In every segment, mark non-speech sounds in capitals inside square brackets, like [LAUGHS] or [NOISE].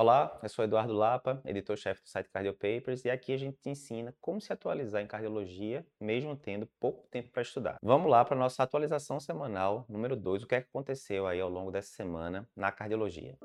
Olá, eu sou Eduardo Lapa, editor-chefe do site Cardio Papers, e aqui a gente te ensina como se atualizar em cardiologia, mesmo tendo pouco tempo para estudar. Vamos lá para a nossa atualização semanal número 2, o que, é que aconteceu aí ao longo dessa semana na cardiologia.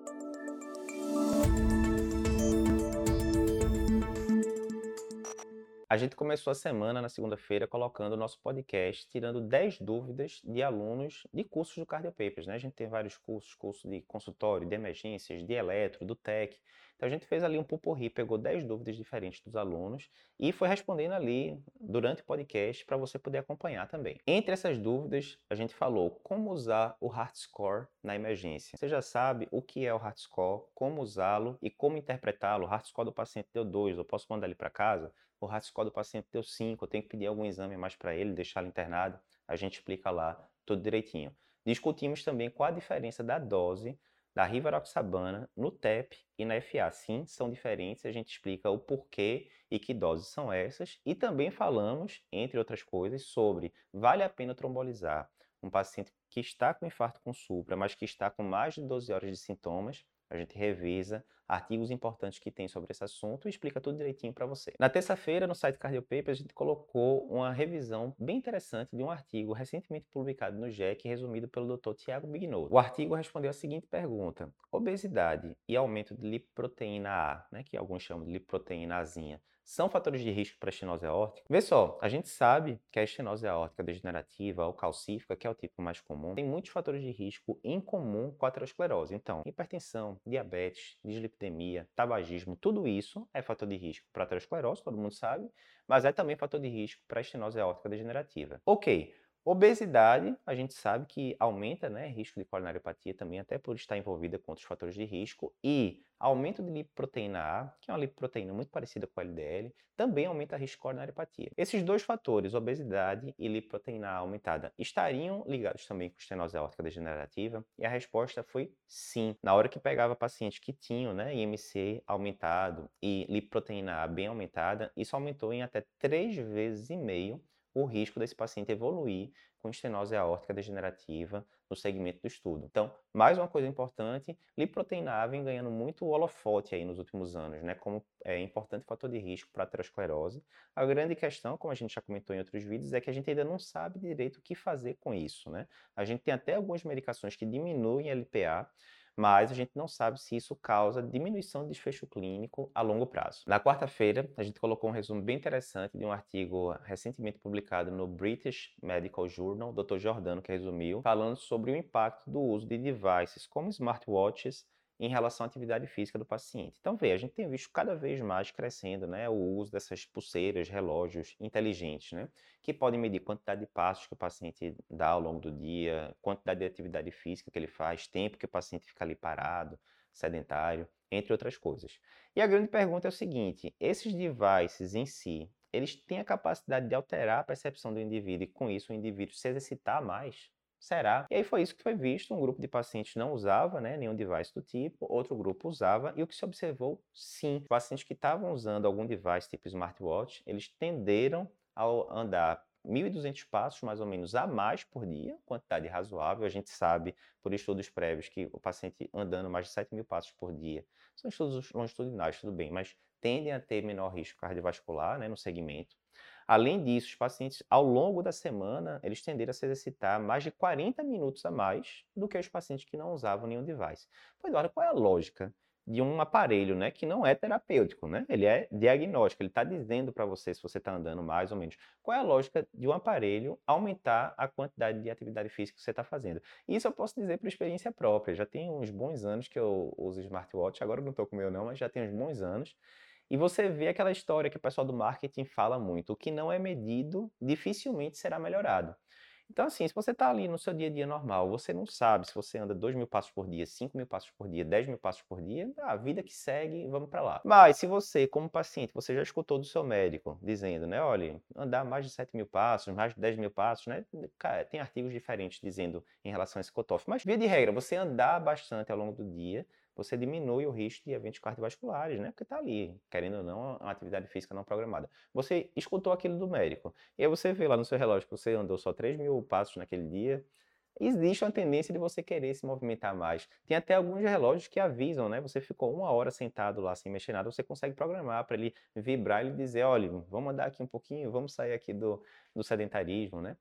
A gente começou a semana na segunda-feira colocando o nosso podcast, tirando 10 dúvidas de alunos de cursos do Cardio Papers. Né? A gente tem vários cursos, curso de consultório, de emergências, de eletro, do TEC. Então a gente fez ali um pupurri, pegou 10 dúvidas diferentes dos alunos e foi respondendo ali durante o podcast para você poder acompanhar também. Entre essas dúvidas, a gente falou como usar o Heart Score na emergência. Você já sabe o que é o Heart Score, como usá-lo e como interpretá-lo. O Heart Score do paciente deu 2, eu posso mandar ele para casa? O RAT-score do paciente deu 5, eu tenho que pedir algum exame mais para ele, deixar ele internado, a gente explica lá tudo direitinho. Discutimos também qual a diferença da dose da rivaroxabana no TEP e na FA. Sim, são diferentes, a gente explica o porquê e que doses são essas. E também falamos, entre outras coisas, sobre vale a pena trombolizar um paciente que está com infarto com supra, mas que está com mais de 12 horas de sintomas, a gente revisa artigos importantes que tem sobre esse assunto e explica tudo direitinho para você. Na terça-feira, no site Cardiopapers, a gente colocou uma revisão bem interessante de um artigo recentemente publicado no JEC, resumido pelo Dr. Tiago Bignoso. O artigo respondeu a seguinte pergunta: obesidade e aumento de lipoproteína A, né, que alguns chamam de lipoproteína Azinha, são fatores de risco para a estenose aórtica? Vê só, a gente sabe que a estenose aórtica degenerativa ou calcífica, que é o tipo mais comum, tem muitos fatores de risco em comum com a aterosclerose. Então, hipertensão, diabetes, dislipidemia, tabagismo, tudo isso é fator de risco para a aterosclerose, todo mundo sabe, mas é também fator de risco para a estenose aórtica degenerativa. Ok, Obesidade, a gente sabe que aumenta né, risco de coronariopatia também, até por estar envolvida com outros fatores de risco. E aumento de lipoproteína A, que é uma lipoproteína muito parecida com a LDL, também aumenta risco de coronariopatia. Esses dois fatores, obesidade e lipoproteína A aumentada, estariam ligados também com estenose aórtica degenerativa? E a resposta foi sim. Na hora que pegava pacientes que tinham né, IMC aumentado e lipoproteína A bem aumentada, isso aumentou em até três vezes e meio o risco desse paciente evoluir com estenose aórtica degenerativa no segmento do estudo. Então, mais uma coisa importante, lipoproteína A vem ganhando muito holofote aí nos últimos anos, né, como é importante fator de risco para a aterosclerose. A grande questão, como a gente já comentou em outros vídeos, é que a gente ainda não sabe direito o que fazer com isso, né? A gente tem até algumas medicações que diminuem LPA, mas a gente não sabe se isso causa diminuição de desfecho clínico a longo prazo. Na quarta-feira, a gente colocou um resumo bem interessante de um artigo recentemente publicado no British Medical Journal, Dr. Jordano que resumiu, falando sobre o impacto do uso de devices como smartwatches em relação à atividade física do paciente. Então, vê, a gente tem visto cada vez mais crescendo né, o uso dessas pulseiras, relógios inteligentes, né, que podem medir quantidade de passos que o paciente dá ao longo do dia, quantidade de atividade física que ele faz, tempo que o paciente fica ali parado, sedentário, entre outras coisas. E a grande pergunta é o seguinte: esses devices em si, eles têm a capacidade de alterar a percepção do indivíduo e, com isso, o indivíduo se exercitar mais? Será? E aí foi isso que foi visto. Um grupo de pacientes não usava né, nenhum device do tipo, outro grupo usava, e o que se observou, sim, pacientes que estavam usando algum device tipo smartwatch, eles tenderam a andar 1.200 passos, mais ou menos, a mais por dia, quantidade razoável. A gente sabe, por estudos prévios, que o paciente andando mais de 7 mil passos por dia, são estudos longitudinais, tudo bem, mas tendem a ter menor risco cardiovascular né, no segmento. Além disso, os pacientes, ao longo da semana, eles tenderam a se exercitar mais de 40 minutos a mais do que os pacientes que não usavam nenhum device. Pois olha, qual é a lógica de um aparelho, né, que não é terapêutico, né? Ele é diagnóstico, ele está dizendo para você se você está andando mais ou menos. Qual é a lógica de um aparelho aumentar a quantidade de atividade física que você está fazendo? Isso eu posso dizer por experiência própria. Já tem uns bons anos que eu uso smartwatch, agora não estou com o meu não, mas já tem uns bons anos. E você vê aquela história que o pessoal do marketing fala muito: o que não é medido dificilmente será melhorado. Então, assim, se você está ali no seu dia a dia normal, você não sabe se você anda 2 mil passos por dia, 5 mil passos por dia, 10 mil passos por dia, a vida que segue, vamos para lá. Mas se você, como paciente, você já escutou do seu médico dizendo, né, olha, andar mais de 7 mil passos, mais de 10 mil passos, né, tem artigos diferentes dizendo em relação a esse cutoff. Mas, via de regra, você andar bastante ao longo do dia, você diminui o risco de eventos cardiovasculares, né? Porque está ali, querendo ou não, uma atividade física não programada. Você escutou aquilo do médico, e aí você vê lá no seu relógio que você andou só 3 mil passos naquele dia, existe uma tendência de você querer se movimentar mais. Tem até alguns relógios que avisam, né? Você ficou uma hora sentado lá sem mexer nada, você consegue programar para ele vibrar e dizer, olha, vamos andar aqui um pouquinho, vamos sair aqui do, do sedentarismo, né?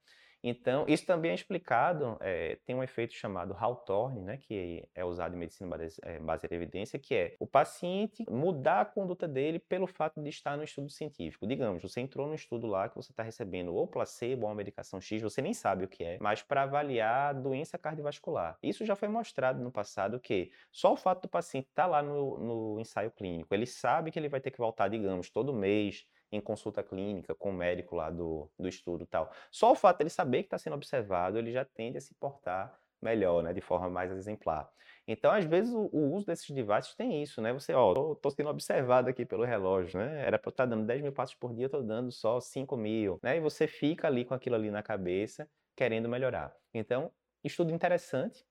Então, isso também é explicado, é, tem um efeito chamado Hawthorne, né, que é usado em medicina eh, baseada em evidência, que é o paciente mudar a conduta dele pelo fato de estar no estudo científico. Digamos, você entrou no estudo lá que você está recebendo ou placebo ou uma medicação X, você nem sabe o que é, mas para avaliar a doença cardiovascular. Isso já foi mostrado no passado que só o fato do paciente estar tá lá no, no ensaio clínico, ele sabe que ele vai ter que voltar, digamos, todo mês, em consulta clínica com o médico lá do, do estudo tal. Só o fato de ele saber que está sendo observado, ele já tende a se portar melhor, né, de forma mais exemplar. Então, às vezes, o, o uso desses devices tem isso, né? Você, ó, tô, tô sendo observado aqui pelo relógio, né? Era para eu estar tá dando 10 mil passos por dia, eu tô dando só 5 mil, né? E você fica ali com aquilo ali na cabeça, querendo melhorar. Então, estudo interessante,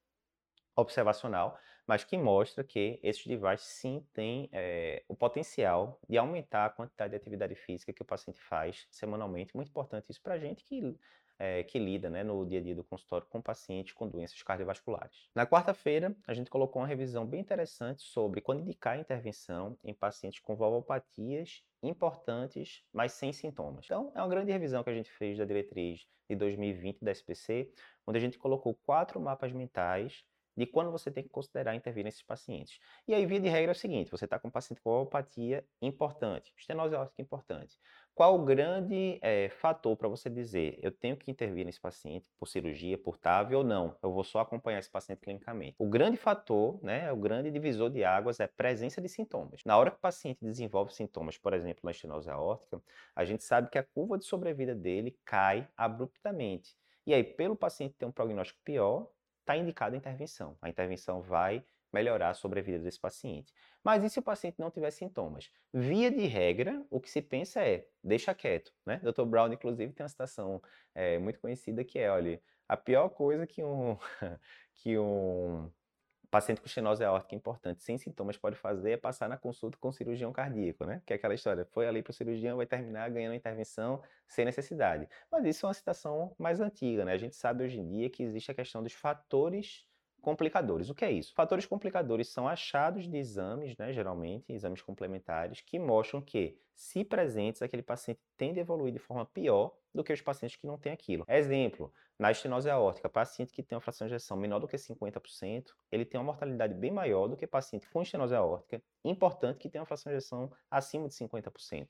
observacional, mas que mostra que esses devices sim têm é, o potencial de aumentar a quantidade de atividade física que o paciente faz semanalmente. Muito importante isso para a gente que, é, que lida né, no dia a dia do consultório com pacientes com doenças cardiovasculares. Na quarta-feira, a gente colocou uma revisão bem interessante sobre quando indicar intervenção em pacientes com valvopatias importantes, mas sem sintomas. Então, é uma grande revisão que a gente fez da diretriz de 2020 da SPC, onde a gente colocou quatro mapas mentais de quando você tem que considerar intervir nesses pacientes. E aí, via de regra, é o seguinte: você está com um paciente com alopatia importante, estenose aórtica importante. Qual o grande é, fator para você dizer eu tenho que intervir nesse paciente por cirurgia, por TAV ou não? Eu vou só acompanhar esse paciente clinicamente. O grande fator, né, o grande divisor de águas é a presença de sintomas. Na hora que o paciente desenvolve sintomas, por exemplo, na estenose aórtica, a gente sabe que a curva de sobrevida dele cai abruptamente. E aí, pelo paciente ter um prognóstico pior, está indicada a intervenção. A intervenção vai melhorar a sobrevida desse paciente. Mas e se o paciente não tiver sintomas? Via de regra, o que se pensa é, deixa quieto, né? Dr. Brown, inclusive, tem uma citação é, muito conhecida que é, olha, a pior coisa que um, [LAUGHS] que um paciente com estenose aórtica importante sem sintomas pode fazer é passar na consulta com o cirurgião cardíaco, né? Que é aquela história, foi ali para o cirurgião, vai terminar ganhando a intervenção sem necessidade. Mas isso é uma citação mais antiga, né? A gente sabe hoje em dia que existe a questão dos fatores complicadores. O que é isso? Fatores complicadores são achados de exames, né, geralmente, exames complementares, que mostram que, se presentes, aquele paciente tende a evoluir de forma pior do que os pacientes que não têm aquilo. Exemplo, na estenose aórtica, paciente que tem uma fração de ejeção menor do que 50%, ele tem uma mortalidade bem maior do que paciente com estenose aórtica, importante que tem uma fração de ejeção acima de 50%.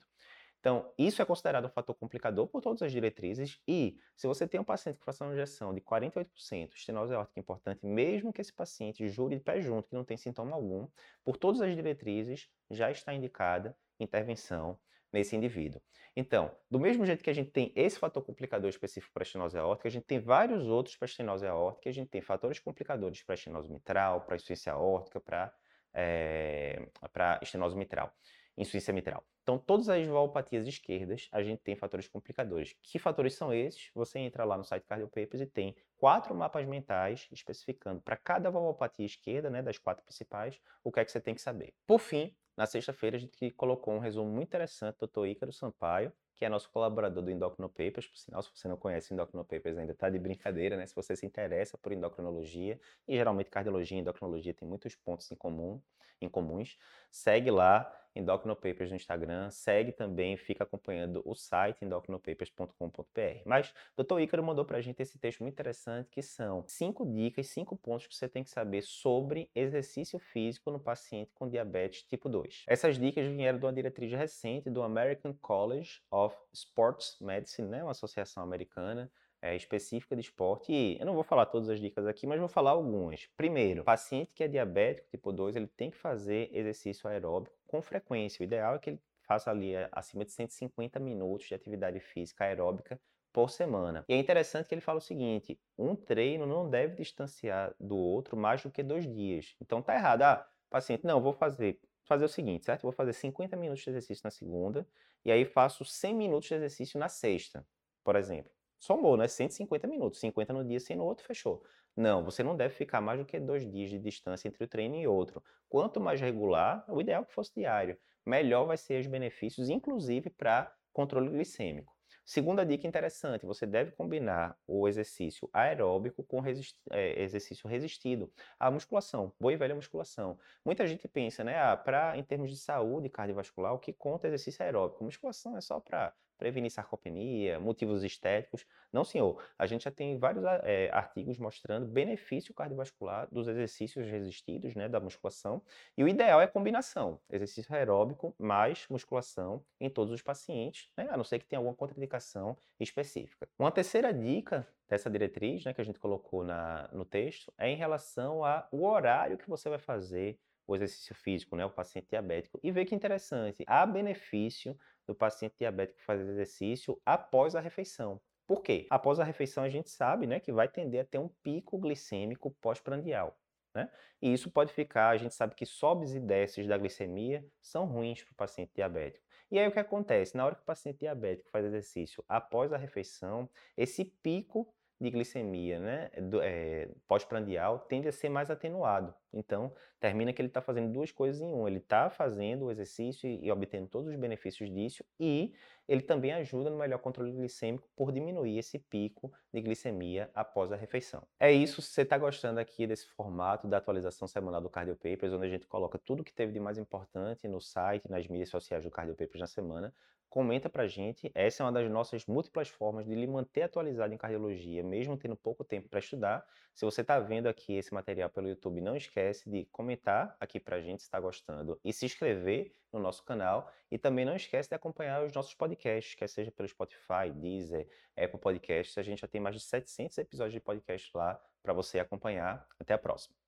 Então, isso é considerado um fator complicador por todas as diretrizes e se você tem um paciente com fração de injeção de 48%, estenose aórtica importante, mesmo que esse paciente jure de pé junto, que não tem sintoma algum, por todas as diretrizes já está indicada intervenção nesse indivíduo. Então, do mesmo jeito que a gente tem esse fator complicador específico para estenose aórtica, a gente tem vários outros para estenose aórtica, a gente tem fatores complicadores para estenose mitral, para insuficiência aórtica, para é, para estenose mitral insuficiência mitral. Então, todas as valvopatias esquerdas, a gente tem fatores complicadores. Que fatores são esses? Você entra lá no site Cardiopapers e tem quatro mapas mentais especificando para cada valvopatia esquerda, né, das quatro principais, o que é que você tem que saber. Por fim, na sexta-feira, a gente colocou um resumo muito interessante do Dr. Ícaro Sampaio, que é nosso colaborador do Endocrino Papers. Por sinal, se você não conhece o Endocrino Papers, ainda está de brincadeira, né? Se você se interessa por endocrinologia, e geralmente cardiologia e endocrinologia tem muitos pontos em comum, em comuns, segue lá Endocrino Papers no Instagram, segue também, fica acompanhando o site endocrinopapers.com.br. Mas Dr. Ícaro mandou para a gente esse texto muito interessante, que são cinco dicas, cinco pontos que você tem que saber sobre exercício físico no paciente com diabetes tipo 2. Essas dicas vieram de uma diretriz recente do American College of Sports Medicine, né, uma associação americana, é, específica de esporte. E eu não vou falar todas as dicas aqui, mas vou falar algumas. Primeiro, paciente que é diabético tipo 2, ele tem que fazer exercício aeróbico com frequência. O ideal é que ele faça ali é, acima de 150 minutos de atividade física aeróbica por semana. E é interessante que ele fala o seguinte: um treino não deve distanciar do outro mais do que dois dias. Então tá errado. Ah, paciente, não, vou fazer fazer o seguinte, certo? Vou fazer 50 minutos de exercício na segunda e aí faço 100 minutos de exercício na sexta, por exemplo somou, né? 150 minutos. 50 no dia, 100 no outro, fechou. Não, você não deve ficar mais do que dois dias de distância entre o treino e outro. Quanto mais regular, o ideal é que fosse diário. Melhor vai ser os benefícios, inclusive para controle glicêmico. Segunda dica interessante: você deve combinar o exercício aeróbico com resist é, exercício resistido. A musculação, boa e velha musculação. Muita gente pensa, né, ah, pra, em termos de saúde cardiovascular, o que conta é exercício aeróbico. Musculação é só para prevenir sarcopenia, motivos estéticos. Não, senhor. A gente já tem vários é, artigos mostrando benefício cardiovascular dos exercícios resistidos, né, da musculação. E o ideal é combinação, exercício aeróbico mais musculação em todos os pacientes, né, a não ser que tenha alguma contraindicação específica. Uma terceira dica dessa diretriz, né, que a gente colocou na, no texto, é em relação ao horário que você vai fazer o exercício físico, né, o paciente diabético, e ver que interessante, há benefício do paciente diabético fazer exercício após a refeição. Por quê? Após a refeição a gente sabe né, que vai tender a ter um pico glicêmico pós-prandial. Né? E isso pode ficar, a gente sabe que sobes e desces da glicemia são ruins para o paciente diabético. E aí o que acontece? Na hora que o paciente diabético faz exercício após a refeição, esse pico de glicemia né, é, pós-prandial tende a ser mais atenuado. Então, termina que ele está fazendo duas coisas em um. Ele está fazendo o exercício e, e, obtendo todos os benefícios disso, e ele também ajuda no melhor controle glicêmico por diminuir esse pico de glicemia após a refeição. É isso, se você está gostando aqui desse formato da atualização semanal do Cardio Papers, onde a gente coloca tudo que teve de mais importante no site, nas mídias sociais do Cardio Papers na semana, comenta pra gente. Essa é uma das nossas múltiplas formas de lhe manter atualizado em cardiologia, mesmo tendo pouco tempo para estudar. Se você está vendo aqui esse material pelo YouTube, não esquece de comentar aqui pra gente se está gostando e se inscrever no nosso canal. E também não esquece de acompanhar os nossos podcasts, quer seja pelo Spotify, Deezer, Apple Podcasts. A gente já tem mais de 700 episódios de podcast lá para você acompanhar. Até a próxima.